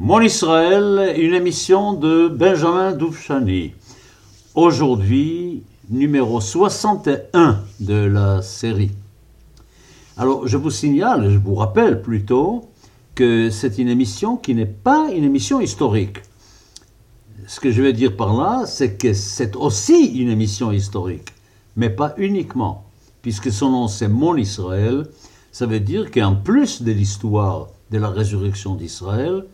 Mon Israël, une émission de Benjamin Doufchani. Aujourd'hui, numéro 61 de la série. Alors, je vous signale, je vous rappelle plutôt, que c'est une émission qui n'est pas une émission historique. Ce que je vais dire par là, c'est que c'est aussi une émission historique, mais pas uniquement, puisque son nom c'est Mon Israël, ça veut dire qu'en plus de l'histoire de la résurrection d'Israël,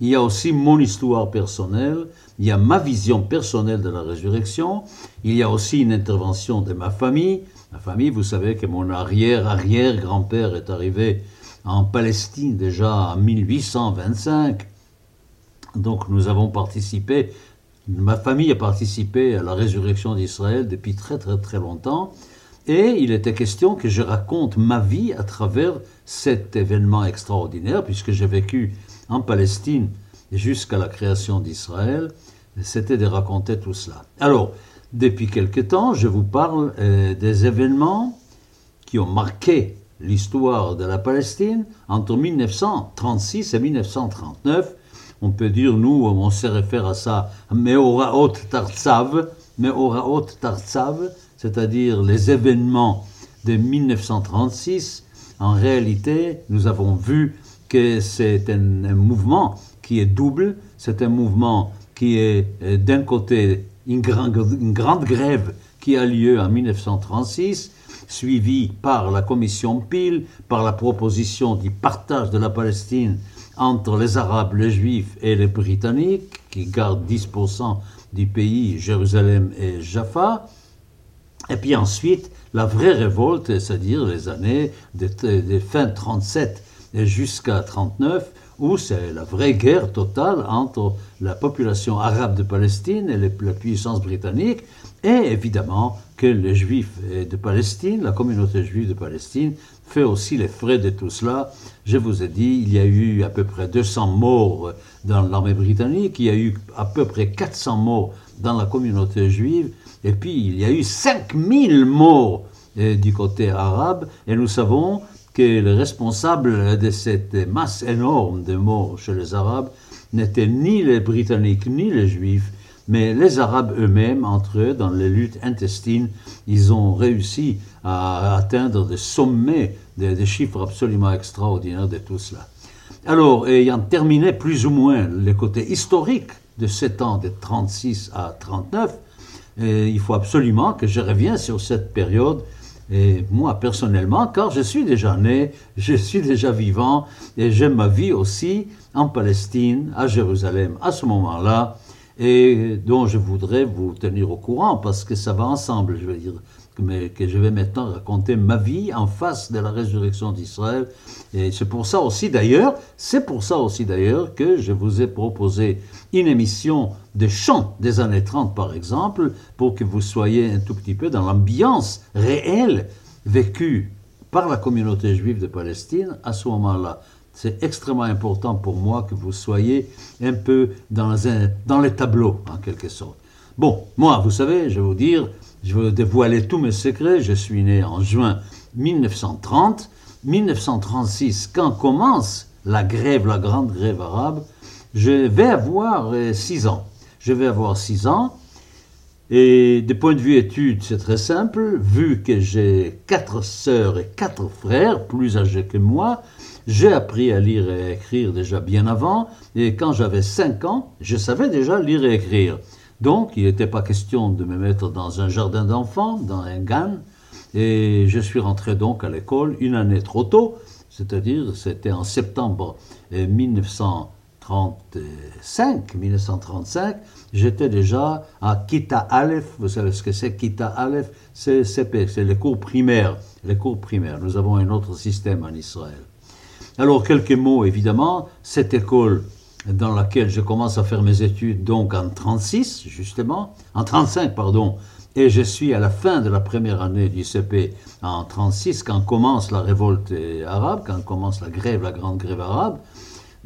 il y a aussi mon histoire personnelle, il y a ma vision personnelle de la résurrection, il y a aussi une intervention de ma famille. Ma famille, vous savez que mon arrière-arrière-grand-père est arrivé en Palestine déjà en 1825. Donc nous avons participé, ma famille a participé à la résurrection d'Israël depuis très très très longtemps. Et il était question que je raconte ma vie à travers cet événement extraordinaire, puisque j'ai vécu en Palestine jusqu'à la création d'Israël. C'était de raconter tout cela. Alors, depuis quelque temps, je vous parle euh, des événements qui ont marqué l'histoire de la Palestine entre 1936 et 1939. On peut dire, nous, on se réfère à ça, Meoraot Tartsav, Meoraot Tartsav, c'est-à-dire les événements de 1936, en réalité, nous avons vu c'est un, mouvement qui est double, c'est un mouvement qui est euh, d'un côté une, grande grève qui a lieu en 1936, suivie par la commission Peel, par la proposition du partage de la Palestine entre les Arabes, les Juifs et les Britanniques, qui gardent 10% du pays, Jérusalem et Jaffa, et puis ensuite, la vraie révolte, c'est-à-dire les années de, fin 37 jusqu'à 39, où c'est la vraie guerre totale entre la population arabe de Palestine et la puissance britannique, et évidemment que les juifs de Palestine, la communauté juive de Palestine, fait aussi les frais de tout cela. Je vous ai dit, il y a eu à peu près 200 morts dans l'armée britannique, il y a eu à peu près 400 morts dans la communauté juive, et puis, il y a eu 5000 morts euh, du côté arabe, et nous savons que le responsable de cette masse énorme de morts chez les Arabes n'étaient ni les Britanniques ni les Juifs, mais les Arabes eux-mêmes, entre eux, dans les luttes intestines, ils ont réussi à atteindre des sommets, des, chiffres absolument extraordinaires de tout cela. Alors, ayant terminé plus ou moins le côté historique de sept ans, de 36 à 39, et il faut absolument que je revienne sur cette période. Et moi, personnellement, car je suis déjà né, je suis déjà vivant, et j'ai ma vie aussi en Palestine, à Jérusalem, à ce moment-là, et dont je voudrais vous tenir au courant, parce que ça va ensemble, je veux dire mais que je vais maintenant raconter ma vie en face de la résurrection d'Israël. Et c'est pour ça aussi d'ailleurs, c'est pour ça aussi d'ailleurs que je vous ai proposé une émission de chants des années 30 par exemple, pour que vous soyez un tout petit peu dans l'ambiance réelle vécue par la communauté juive de Palestine à ce moment-là. C'est extrêmement important pour moi que vous soyez un peu dans, dans les tableaux, en quelque sorte. Bon, moi, vous savez, je vais vous dire, je veux dévoiler tous mes secrets. Je suis né en juin 1930. 1936, quand commence la grève, la grande grève arabe, je vais avoir 6 euh, ans. Je vais avoir 6 ans. Et de point de vue études, c'est très simple. Vu que j'ai quatre sœurs et quatre frères plus âgés que moi, j'ai appris à lire et à écrire déjà bien avant. Et quand j'avais 5 ans, je savais déjà lire et écrire. Donc, il n'était pas question de me mettre dans un jardin d'enfants, dans un GAN, et je suis rentré donc à l'école une année trop tôt, c'est-à-dire c'était en septembre 1935, 1935, j'étais déjà à Kita Aleph, vous savez ce que c'est Kita Aleph, c'est CP, c'est les cours primaires, les cours primaires. Nous avons un autre système en Israël. Alors quelques mots évidemment, cette école dans laquelle je commence à faire mes études donc en 36 justement, en 35 pardon, et je suis à la fin de la première année du CP en 36 quand commence la révolte arabe, quand commence la grève, la grande grève arabe,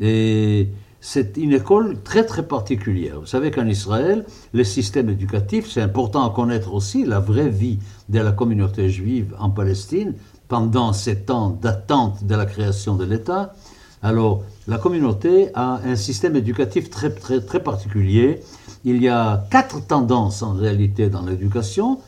et c'est une école très très particulière. Vous savez qu'en Israël, le système éducatif, c'est important à connaître aussi la vraie vie de la communauté juive en Palestine pendant ces temps d'attente de la création de l'État Alors, la communauté a un système éducatif très, très, très particulier. Il y a quatre tendances en réalité dans l'éducation.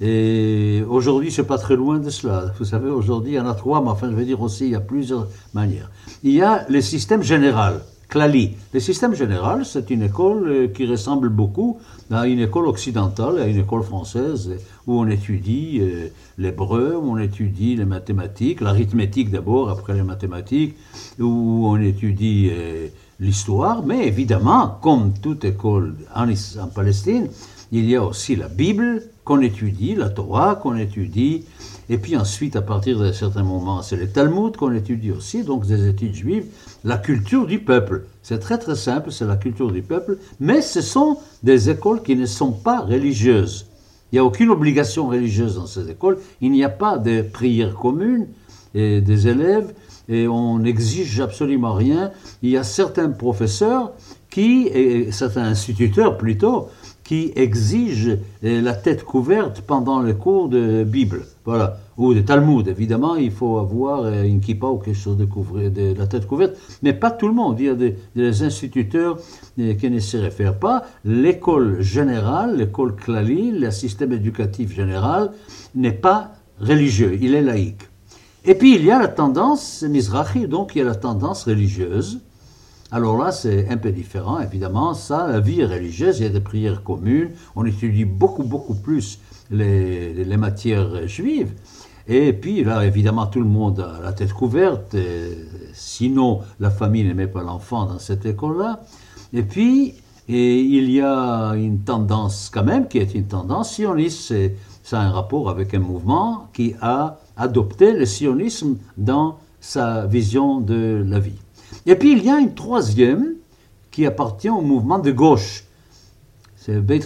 Et aujourd'hui, c'est pas très loin de cela. Vous savez, aujourd'hui, il y en a trois, mais enfin, je veux dire aussi, il y a plusieurs manières. Il y a le système général. Clali. Le système général, c'est une école euh, qui ressemble beaucoup à une école occidentale, à une école française, où on étudie euh, l'hébreu, où on étudie les mathématiques, l'arithmétique d'abord, après les mathématiques, où on étudie euh, l'histoire, mais évidemment, comme toute école en, en Palestine, il y a aussi la Bible qu'on étudie, la Torah qu'on étudie, et puis ensuite, à partir d'un certain moment, c'est le Talmud qu'on étudie aussi, donc des études juives, la culture du peuple. C'est très très simple, c'est la culture du peuple, mais ce sont des écoles qui ne sont pas religieuses. Il n'y a aucune obligation religieuse dans ces écoles, il n'y a pas de prières communes et des élèves, et on n'exige absolument rien. Il y a certains professeurs qui, et certains instituteurs plutôt, qui exige la tête couverte pendant les cours de Bible, voilà, ou de Talmud. Évidemment, il faut avoir une kippa ou quelque chose de, couvrir, la tête couverte, mais pas tout le monde. Il y a des, instituteurs euh, qui ne s'y réfèrent pas. L'école générale, l'école Klali, le système éducatif général, n'est pas religieux, il est laïque. Et puis il y a la tendance Mizrahi, donc il y a la tendance religieuse. Alors là, c'est un peu différent, évidemment. Ça, la vie religieuse, il y a des prières communes, on étudie beaucoup, beaucoup plus les, matières juives. Et puis là, évidemment, tout le monde a la tête couverte, sinon la famille n'aimait pas l'enfant dans cette école-là. Et puis, il y a une tendance quand même, qui est une tendance sioniste, ça a un rapport avec un mouvement qui a adopté le sionisme dans sa vision de la vie. Et puis il y a une troisième qui appartient au mouvement de gauche. C'est Beit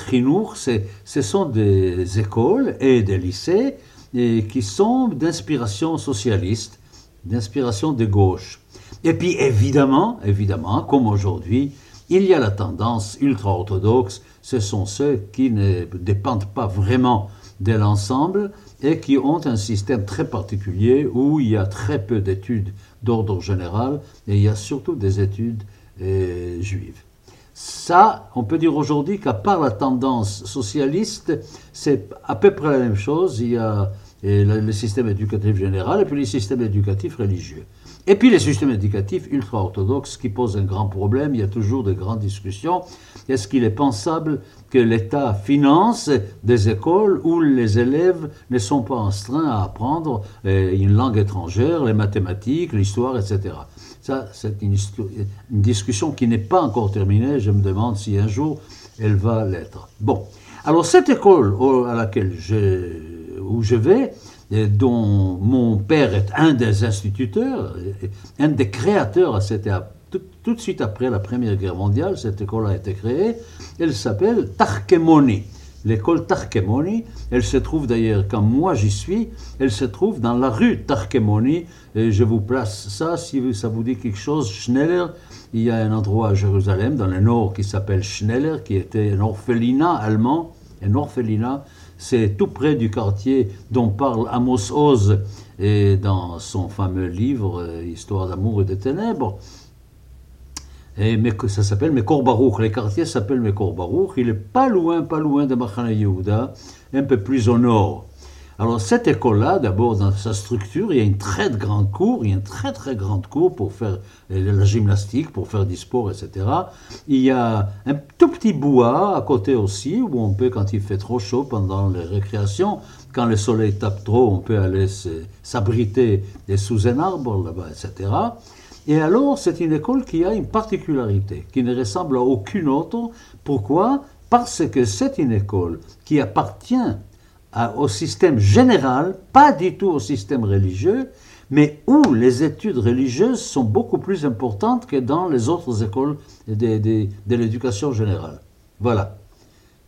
ce sont des écoles et des lycées qui sont d'inspiration socialiste, d'inspiration de gauche. Et puis évidemment, évidemment, comme aujourd'hui, il y a la tendance ultra-orthodoxe, ce sont ceux qui ne dépendent pas vraiment de l'ensemble et qui ont un système très particulier où il y a très peu d'études d'ordre général et il y a surtout des études euh, juives. Ça, on peut dire aujourd'hui qu'à part la tendance socialiste, c'est à peu près la même chose. Il y a euh, le système éducatif général et puis le système éducatif religieux. Et puis les systèmes éducatifs ultra-orthodoxes qui posent un grand problème, il y a toujours de grandes discussions. Est-ce qu'il est pensable que l'État finance des écoles où les élèves ne sont pas instruits à apprendre euh, une langue étrangère, les mathématiques, l'histoire, etc. Ça, c'est une, discussion qui n'est pas encore terminée. Je me demande si un jour elle va l'être. Bon, alors cette école à laquelle où je vais, dont mon père est un des instituteurs, un des créateurs, c'était tout, tout, de suite après la Première Guerre mondiale, cette école a été créée, elle s'appelle Tarkemoni. L'école Tarkemoni, elle se trouve d'ailleurs, quand moi j'y suis, elle se trouve dans la rue Tarkemoni, et je vous place ça, si ça vous dit quelque chose, Schneller, il y a un endroit à Jérusalem, dans le nord, qui s'appelle Schneller, qui était un orphelinat allemand, un orphelinat, c'est tout près du quartier dont parle Amos Oz et dans son fameux livre euh, Histoire d'amour et de ténèbres. Et ça s'appelle Mekor Baruch. Les quartiers s'appellent Mekor Baruch. Il est pas loin, pas loin de Machane Yehuda, un peu plus au nord. Alors cette école-là, d'abord dans sa structure, il y a une très grande cour, il y a une très très grande cour pour faire euh, la gymnastique, pour faire du sport, etc. Il y a un tout petit bois à côté aussi, où on peut, quand il fait trop chaud pendant les récréations, quand le soleil tape trop, on peut aller s'abriter sous un arbre là-bas, etc. Et alors, c'est une école qui a une particularité, qui ne ressemble à aucune autre. Pourquoi? Parce que c'est une école qui appartient au système général, pas du tout au système religieux, mais où les études religieuses sont beaucoup plus importantes que dans les autres écoles de, l'éducation générale. Voilà.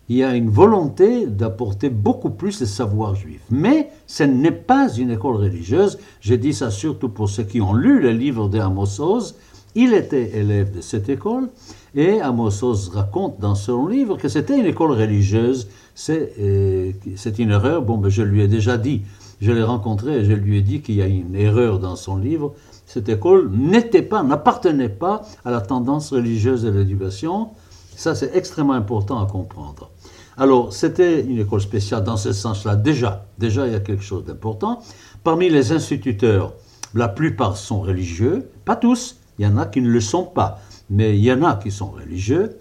Il y a une volonté d'apporter beaucoup plus de savoir juif. Mais ce n'est pas une école religieuse. Je dis ça surtout pour ceux qui ont lu le livre d'Amos Oz. Il était élève de cette école et Amos Oz raconte dans son livre que c'était une école religieuse euh, c'est une erreur. Bon, ben, je lui ai déjà dit, je l'ai rencontré et je lui ai dit qu'il y a une erreur dans son livre. cette école n'était pas, n'appartenait pas à la tendance religieuse de l'éducation. Ça, c'est extrêmement important à comprendre. Alors, c'était une école spéciale dans ce sens-là. Déjà, déjà, il y a quelque chose d'important. Parmi les instituteurs, la plupart sont religieux, pas tous, il y en a qui ne le sont pas, mais il y en a qui sont religieux.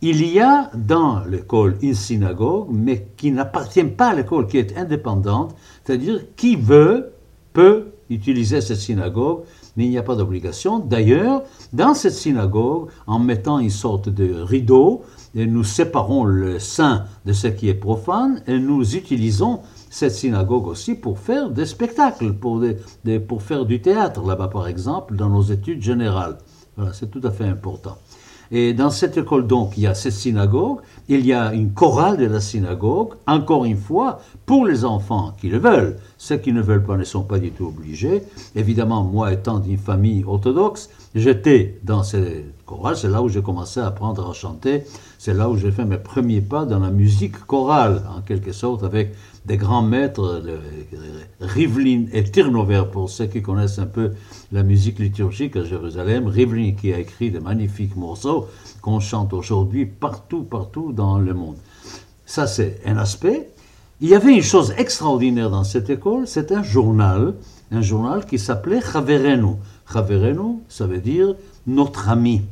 Il y a dans l'école une synagogue, mais qui n'appartient pas à l'école, qui est indépendante, c'est-à-dire qui veut peut utiliser cette synagogue, mais il n'y a pas d'obligation. D'ailleurs, dans cette synagogue, en mettant une sorte de rideau, nous séparons le saint de ce qui est profane, et nous utilisons cette synagogue aussi pour faire des spectacles, pour, pour faire du théâtre là-bas par exemple, dans nos études générales. Voilà, c'est tout à fait important. Et dans cette école, donc, il y a cette synagogue, il y a une chorale de la synagogue, encore une fois, pour les enfants qui le veulent. Ceux qui ne veulent pas ne sont pas du tout obligés. Évidemment, moi étant d'une famille orthodoxe, j'étais dans cette chorale, c'est là où j'ai commencé à apprendre à chanter, c'est là où j'ai fait mes premiers pas dans la musique chorale, en quelque sorte, avec des grands maîtres, Rivlin et Tirnover, pour ceux qui connaissent un peu la musique liturgique à Jérusalem. Rivlin qui a écrit de magnifiques morceaux qu'on chante aujourd'hui partout, partout dans le monde. Ça, c'est un aspect. Il y avait une chose extraordinaire dans cette école, c'est un journal, un journal qui s'appelait Chaverenu. Chaverenu, ça veut dire notre ami.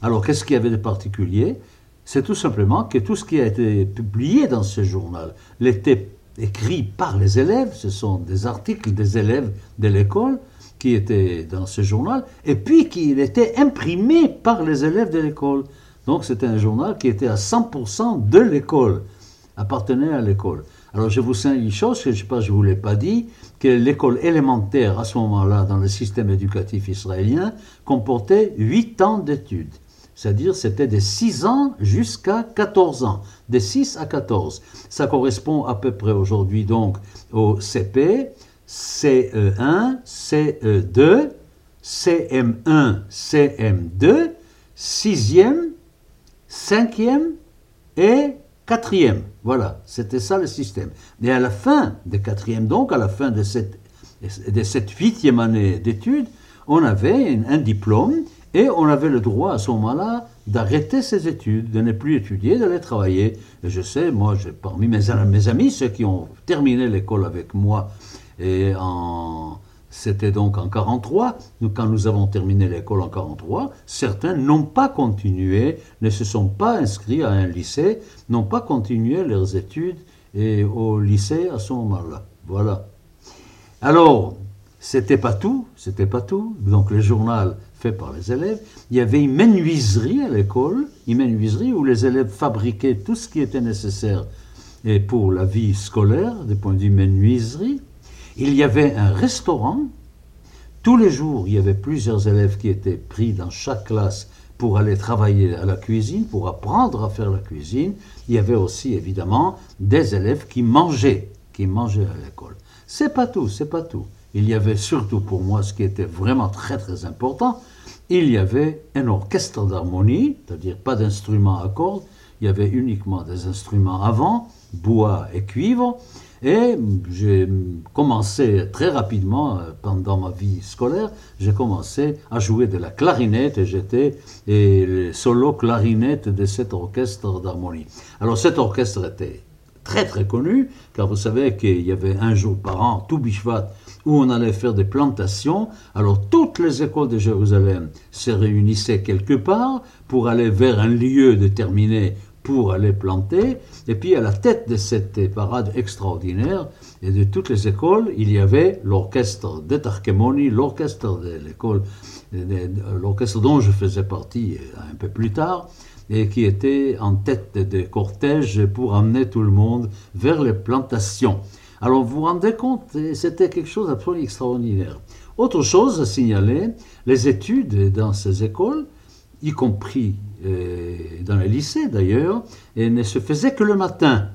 Alors, qu'est-ce qu'il y avait de particulier? C'est tout simplement que tout ce qui a été publié dans ce journal l'était écrit par les élèves, ce sont des articles des élèves de l'école qui étaient dans ce journal, et puis qu'il était imprimé par les élèves de l'école. Donc c'était un journal qui était à 100% de l'école, appartenait à l'école. Alors je vous signale une chose que je ne je vous l'ai pas dit, que l'école élémentaire à ce moment-là dans le système éducatif israélien comportait 8 ans d'études. C'est-à-dire c'était de 6 ans jusqu'à 14 ans, de 6 à 14. Ça correspond à peu près aujourd'hui donc au CP, CE1, CE2, CM1, CM2, 6e, 5e et 4e. Voilà, c'était ça le système. Et à la fin de 4e, donc à la fin de cette, de cette 8e année d'études, on avait un diplôme et on avait le droit à ce moment-là d'arrêter ses études, de ne plus étudier, d'aller travailler. Et je sais, moi, parmi mes, amis, ceux qui ont terminé l'école avec moi, et c'était donc en 43, nous, quand nous avons terminé l'école en 43, certains n'ont pas continué, ne se sont pas inscrits à un lycée, n'ont pas continué leurs études au lycée à ce moment-là. Voilà. Alors, c'était pas tout, c'était pas tout. Donc le journal fait par les élèves. Il y avait une menuiserie à l'école, une menuiserie où les élèves fabriquaient tout ce qui était nécessaire pour la vie scolaire, des points de vue menuiserie. Il y avait un restaurant. Tous les jours, il y avait plusieurs élèves qui étaient pris dans chaque classe pour aller travailler à la cuisine, pour apprendre à faire la cuisine. Il y avait aussi, évidemment, des élèves qui mangeaient, qui mangeaient à l'école. C'est pas tout, c'est pas tout il y avait surtout pour moi ce qui était vraiment très très important, il y avait un orchestre d'harmonie, c'est-à-dire pas d'instruments à cordes, il y avait uniquement des instruments avant, bois et cuivre, et j'ai commencé très rapidement, euh, pendant ma vie scolaire, j'ai commencé à jouer de la clarinette et j'étais le solo clarinette de cet orchestre d'harmonie. Alors cet orchestre était très très connu, car vous savez qu'il y avait un jour par an, tout Bishvat, où on allait faire des plantations. Alors toutes les écoles de Jérusalem se réunissaient quelque part pour aller vers un lieu déterminé pour aller planter. Et puis à la tête de cette parade extraordinaire et de toutes les écoles, il y avait l'orchestre de l'orchestre de l'école, l'orchestre dont je faisais partie un peu plus tard, et qui était en tête des cortèges pour amener tout le monde vers les plantations. Alors vous vous rendez compte, c'était quelque chose d'absolument extraordinaire. Autre chose à signaler, les études dans ces écoles, y compris euh, dans les lycées d'ailleurs, ne se faisaient que le matin.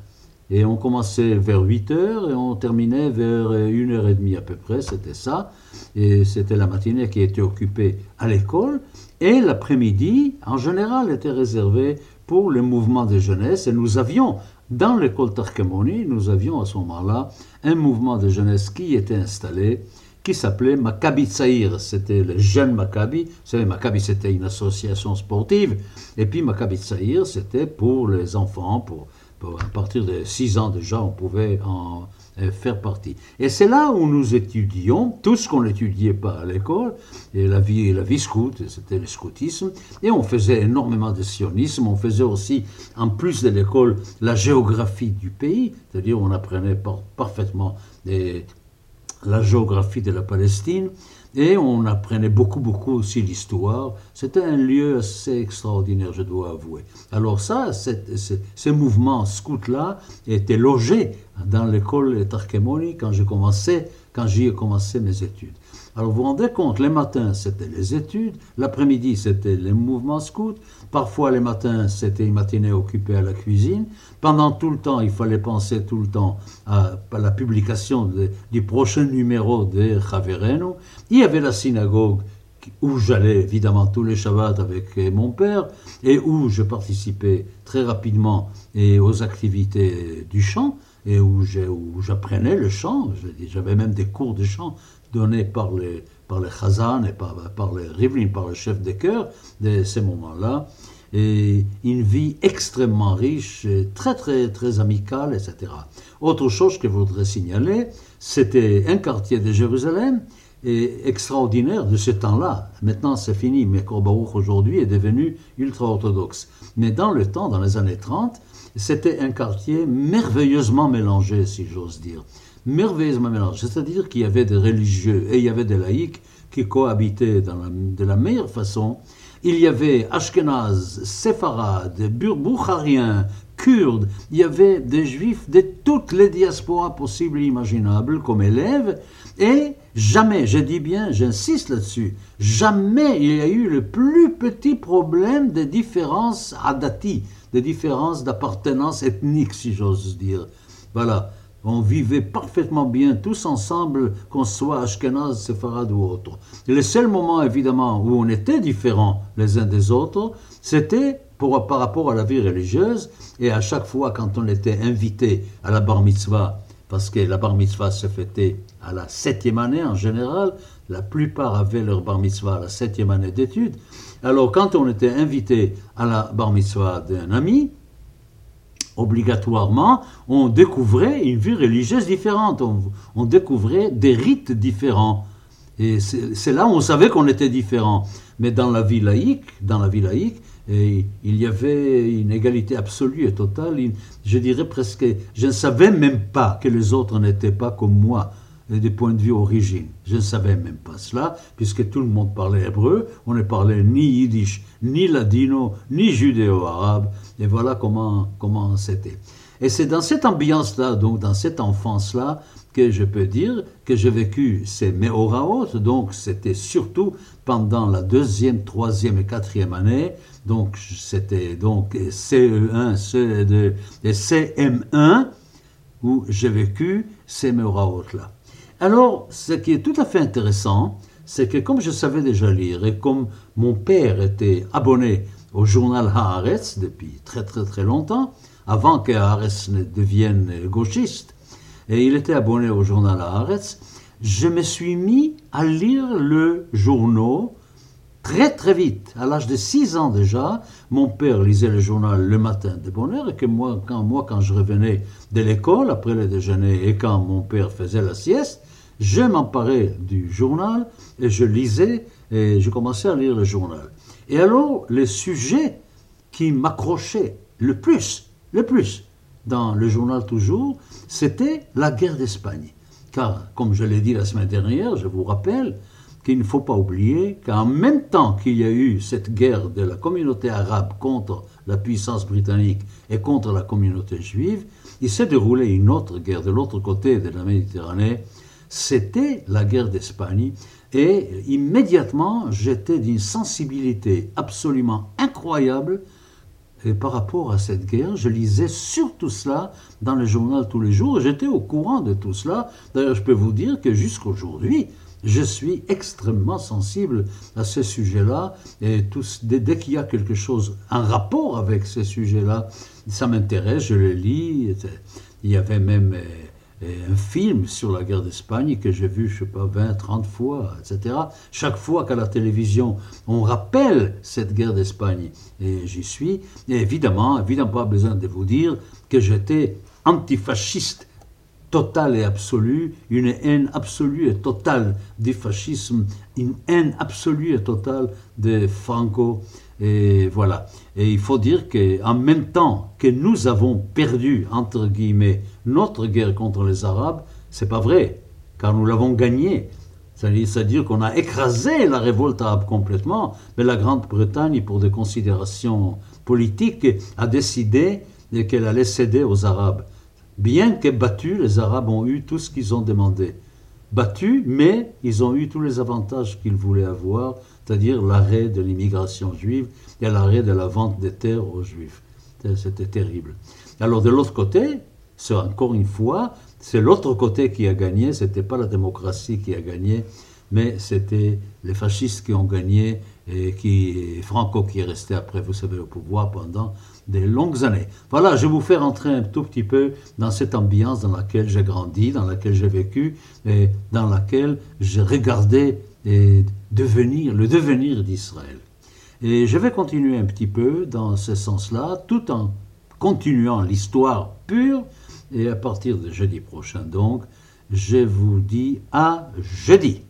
Et on commençait vers 8 heures et on terminait vers 1h30 à peu près, c'était ça. Et c'était la matinée qui était occupée à l'école. Et l'après-midi, en général, était réservé pour le mouvement de jeunesse. Et nous avions dans l'école Tarkamoni, nous avions à ce moment-là un mouvement de jeunesse qui était installé qui s'appelait Maccabi Tsaïr. C'était le jeune Maccabi. Vous savez, Maccabi, c'était une association sportive. Et puis Maccabi Tsaïr, c'était pour les enfants, pour, à partir de 6 ans déjà, on pouvait en faire partie. Et c'est là où nous étudions tout ce qu'on n'étudiait pas à l'école, et la vie, la vie scout, c'était le scoutisme, et on faisait énormément de sionisme, on faisait aussi, en plus de l'école, la géographie du pays, c'est-à-dire on apprenait parfaitement la géographie de la Palestine, et on apprenait beaucoup, beaucoup aussi l'histoire. C'était un lieu assez extraordinaire, je dois avouer. Alors ça, ces mouvements scouts-là étaient logés dans l'école Tarkemoni quand j'ai commencé, quand j'y ai commencé mes études. Alors vous vous rendez compte, les matins c'était les études, l'après-midi c'était les mouvements scouts, parfois les matins c'était une matinée occupée à la cuisine, pendant tout le temps il fallait penser tout le temps à, la publication du prochain numéro de Javereno, il y avait la synagogue où j'allais évidemment tous les Shabbats avec mon père et où je participais très rapidement aux activités du chant et où j'apprenais le chant. J'avais même des cours de chant donnés par les, par les Chazan et par, par les Rivlin, par le chef des chœurs de ces moments-là. Et une vie extrêmement riche, très très très amicale, etc. Autre chose que je voudrais signaler, c'était un quartier de Jérusalem et extraordinaire de ce temps-là. Maintenant, c'est fini, mais Korbaruch aujourd'hui est devenu ultra-orthodoxe. Mais dans le temps, dans les années 30, c'était un quartier merveilleusement mélangé, si j'ose dire. Merveilleusement mélangé. C'est-à-dire qu'il y avait des religieux et il y avait des laïcs qui cohabitaient de la meilleure façon. Il y avait Ashkenaz, Séfarades, Boukhariens, Kurdes, il y avait des juifs de toutes les diasporas possibles et imaginables comme élèves, et jamais, je dis bien, j'insiste là-dessus, jamais il y a eu le plus petit problème de différence adati, des différences d'appartenance ethnique, si j'ose dire. Voilà. On vivait parfaitement bien tous ensemble, qu'on soit Ashkenaz, Sepharad ou autre. le seul moment, évidemment, où on était différents les uns des autres, c'était par rapport à la vie religieuse. Et à chaque fois, quand on était invité à la bar mitzvah, parce que la bar mitzvah se fêtait à la septième année en général, la plupart avaient leur bar mitzvah à la septième année d'études, alors, quand on était invité à la bar mitzvah d'un ami, obligatoirement, on découvrait une vie religieuse différente, on, découvrait des rites différents. Et c'est là où on savait qu'on était différent. Mais dans la vie laïque, dans la vie laïque, il y avait une égalité absolue et totale. je dirais presque, je ne savais même pas que les autres n'étaient pas comme moi des points de vue origine. Je ne savais même pas cela, puisque tout le monde parlait hébreu, on ne parlait ni yiddish, ni ladino, ni judéo-arabe, et voilà comment comment c'était. Et c'est dans cette ambiance-là, donc dans cette enfance-là, que je peux dire que j'ai vécu ces Meoraot, donc c'était surtout pendant la deuxième, troisième et quatrième année, donc c'était donc CE1, CE2 et CM1, où j'ai vécu ces Meoraot-là. Alors, ce qui est tout à fait intéressant, c'est que comme je savais déjà lire et comme mon père était abonné au journal Haaretz depuis très très très longtemps, avant que Haaretz ne devienne gauchiste, et il était abonné au journal Haaretz, je me suis mis à lire le journal très très vite. À l'âge de 6 ans déjà, mon père lisait le journal le matin de bonne heure et que moi quand, moi, quand je revenais de l'école après le déjeuner et quand mon père faisait la sieste, je m'emparais du journal et je lisais et je commençais à lire le journal. Et alors, les sujets qui m'accrochaient le plus, le plus, dans le journal toujours, c'était la guerre d'Espagne. Car, comme je l'ai dit la semaine dernière, je vous rappelle qu'il ne faut pas oublier qu'en même temps qu'il y a eu cette guerre de la communauté arabe contre la puissance britannique et contre la communauté juive, il s'est déroulé une autre guerre de l'autre côté de la Méditerranée c'était la guerre d'Espagne. Et immédiatement, j'étais d'une sensibilité absolument incroyable et par rapport à cette guerre. Je lisais surtout cela dans le journal tous les jours. J'étais au courant de tout cela. D'ailleurs, je peux vous dire que jusqu'aujourd'hui, je suis extrêmement sensible à ces sujets-là. Et dès, dès qu'il y a quelque chose, un rapport avec ces sujets-là, ça m'intéresse, je les lis. Il y avait même un film sur la guerre d'Espagne que j'ai vu, je sais pas, 20, 30 fois, etc. Chaque fois qu'à la télévision, on rappelle cette guerre d'Espagne, et j'y suis, et évidemment, évidemment pas besoin de vous dire que j'étais antifasciste total et absolu, une haine absolue et totale du fascisme, une haine absolue et totale de Franco. Et voilà. Et il faut dire qu'en même temps que nous avons perdu, entre guillemets, notre guerre contre les Arabes, c'est pas vrai, car nous l'avons gagnée. C'est-à-dire qu'on a écrasé la révolte arabe complètement, mais la Grande-Bretagne, pour des considérations politiques, a décidé qu'elle allait céder aux Arabes. Bien que battus, les Arabes ont eu tout ce qu'ils ont demandé. Battus, mais ils ont eu tous les avantages qu'ils voulaient avoir, c'est-à-dire l'arrêt de l'immigration juive et l'arrêt de la vente des terres aux Juifs. C'était terrible. Alors de l'autre côté, c'est encore une fois, c'est l'autre côté qui a gagné, ce n'était pas la démocratie qui a gagné, mais c'était les fascistes qui ont gagné et qui, Franco qui est resté après, vous savez, au pouvoir pendant des longues années. Voilà, je vais vous faire entrer un tout petit peu dans cette ambiance dans laquelle j'ai grandi, dans laquelle j'ai vécu et dans laquelle j'ai regardé devenir, le devenir d'Israël. Et je vais continuer un petit peu dans ce sens-là, tout en continuant l'histoire pure. Et à partir de jeudi prochain, donc, je vous dis à jeudi.